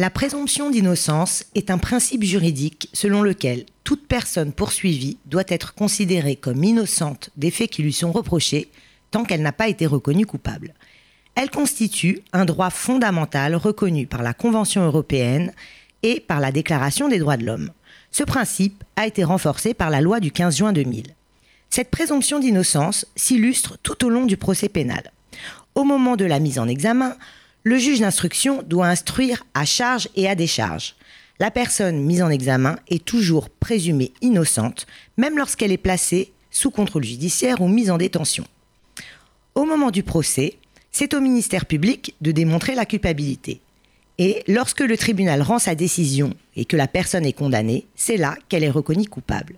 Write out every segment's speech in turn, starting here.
La présomption d'innocence est un principe juridique selon lequel toute personne poursuivie doit être considérée comme innocente des faits qui lui sont reprochés tant qu'elle n'a pas été reconnue coupable. Elle constitue un droit fondamental reconnu par la Convention européenne et par la Déclaration des droits de l'homme. Ce principe a été renforcé par la loi du 15 juin 2000. Cette présomption d'innocence s'illustre tout au long du procès pénal. Au moment de la mise en examen, le juge d'instruction doit instruire à charge et à décharge. La personne mise en examen est toujours présumée innocente, même lorsqu'elle est placée sous contrôle judiciaire ou mise en détention. Au moment du procès, c'est au ministère public de démontrer la culpabilité. Et lorsque le tribunal rend sa décision et que la personne est condamnée, c'est là qu'elle est reconnue coupable.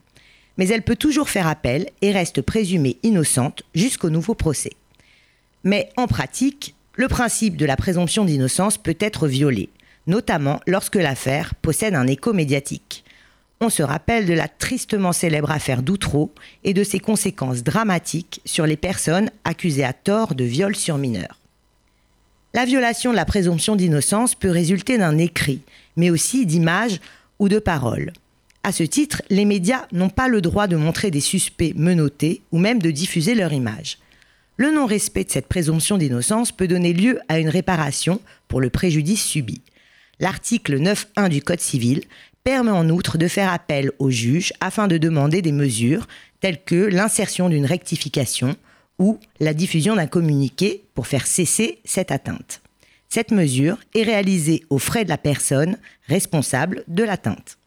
Mais elle peut toujours faire appel et reste présumée innocente jusqu'au nouveau procès. Mais en pratique, le principe de la présomption d'innocence peut être violé, notamment lorsque l'affaire possède un écho médiatique. On se rappelle de la tristement célèbre affaire d'Outreau et de ses conséquences dramatiques sur les personnes accusées à tort de viol sur mineurs. La violation de la présomption d'innocence peut résulter d'un écrit, mais aussi d'images ou de paroles. À ce titre, les médias n'ont pas le droit de montrer des suspects menottés ou même de diffuser leur image. Le non-respect de cette présomption d'innocence peut donner lieu à une réparation pour le préjudice subi. L'article 9.1 du Code civil permet en outre de faire appel au juge afin de demander des mesures telles que l'insertion d'une rectification ou la diffusion d'un communiqué pour faire cesser cette atteinte. Cette mesure est réalisée aux frais de la personne responsable de l'atteinte.